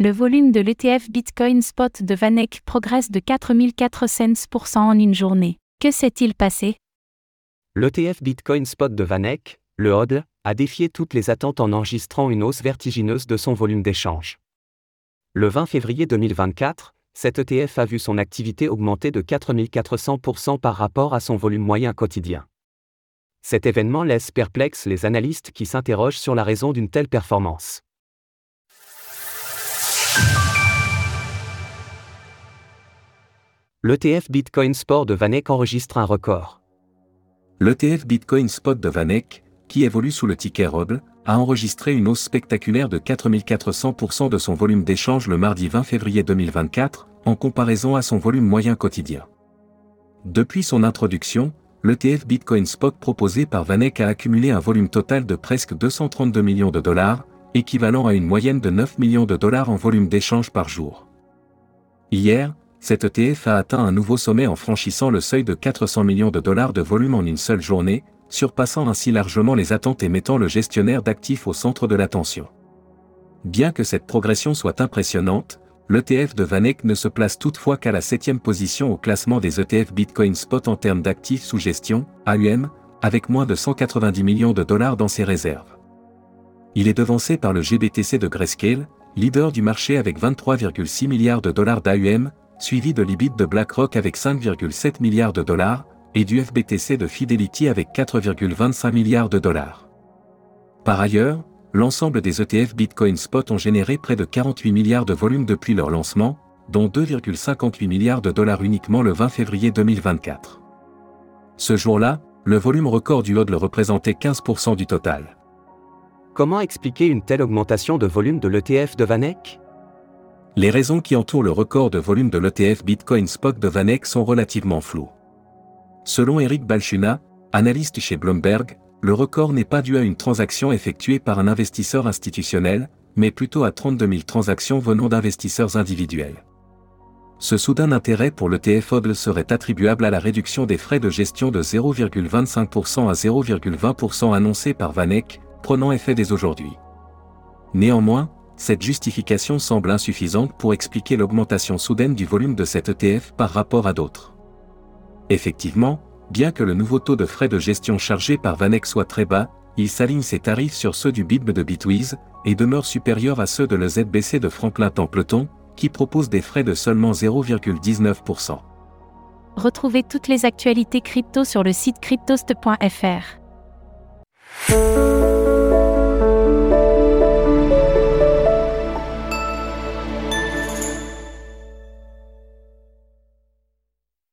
Le volume de l'ETF Bitcoin Spot de Vanek progresse de 4400% en une journée. Que s'est-il passé? L'ETF Bitcoin Spot de Vanek, le HOD, a défié toutes les attentes en enregistrant une hausse vertigineuse de son volume d'échange. Le 20 février 2024, cet ETF a vu son activité augmenter de 4400% par rapport à son volume moyen quotidien. Cet événement laisse perplexes les analystes qui s'interrogent sur la raison d'une telle performance. L'ETF Bitcoin Sport de Vanek enregistre un record. L'ETF Bitcoin Spot de Vanek, qui évolue sous le ticket ROBL, a enregistré une hausse spectaculaire de 4400% de son volume d'échange le mardi 20 février 2024, en comparaison à son volume moyen quotidien. Depuis son introduction, l'ETF Bitcoin Spot proposé par Vanek a accumulé un volume total de presque 232 millions de dollars, équivalent à une moyenne de 9 millions de dollars en volume d'échange par jour. Hier, cet ETF a atteint un nouveau sommet en franchissant le seuil de 400 millions de dollars de volume en une seule journée, surpassant ainsi largement les attentes et mettant le gestionnaire d'actifs au centre de l'attention. Bien que cette progression soit impressionnante, l'ETF de Vanek ne se place toutefois qu'à la septième position au classement des ETF Bitcoin Spot en termes d'actifs sous gestion, AUM, avec moins de 190 millions de dollars dans ses réserves. Il est devancé par le GBTC de Grayscale, leader du marché avec 23,6 milliards de dollars d'AUM, suivi de l'IBIT de BlackRock avec 5,7 milliards de dollars, et du FBTC de Fidelity avec 4,25 milliards de dollars. Par ailleurs, l'ensemble des ETF Bitcoin Spot ont généré près de 48 milliards de volume depuis leur lancement, dont 2,58 milliards de dollars uniquement le 20 février 2024. Ce jour-là, le volume record du HODL représentait 15% du total. Comment expliquer une telle augmentation de volume de l'ETF de Vanek? Les raisons qui entourent le record de volume de l'ETF Bitcoin Spot de Vanek sont relativement floues. Selon Eric Balchuna, analyste chez Bloomberg, le record n'est pas dû à une transaction effectuée par un investisseur institutionnel, mais plutôt à 32 000 transactions venant d'investisseurs individuels. Ce soudain intérêt pour le TF serait attribuable à la réduction des frais de gestion de 0,25% à 0,20% annoncée par Vanek, prenant effet dès aujourd'hui. Néanmoins, cette justification semble insuffisante pour expliquer l'augmentation soudaine du volume de cet ETF par rapport à d'autres. Effectivement, bien que le nouveau taux de frais de gestion chargé par Vanek soit très bas, il s'aligne ses tarifs sur ceux du BIB de Bitwiz, et demeure supérieur à ceux de le ZBC de Franklin Templeton, qui propose des frais de seulement 0,19%. Retrouvez toutes les actualités crypto sur le site cryptost.fr.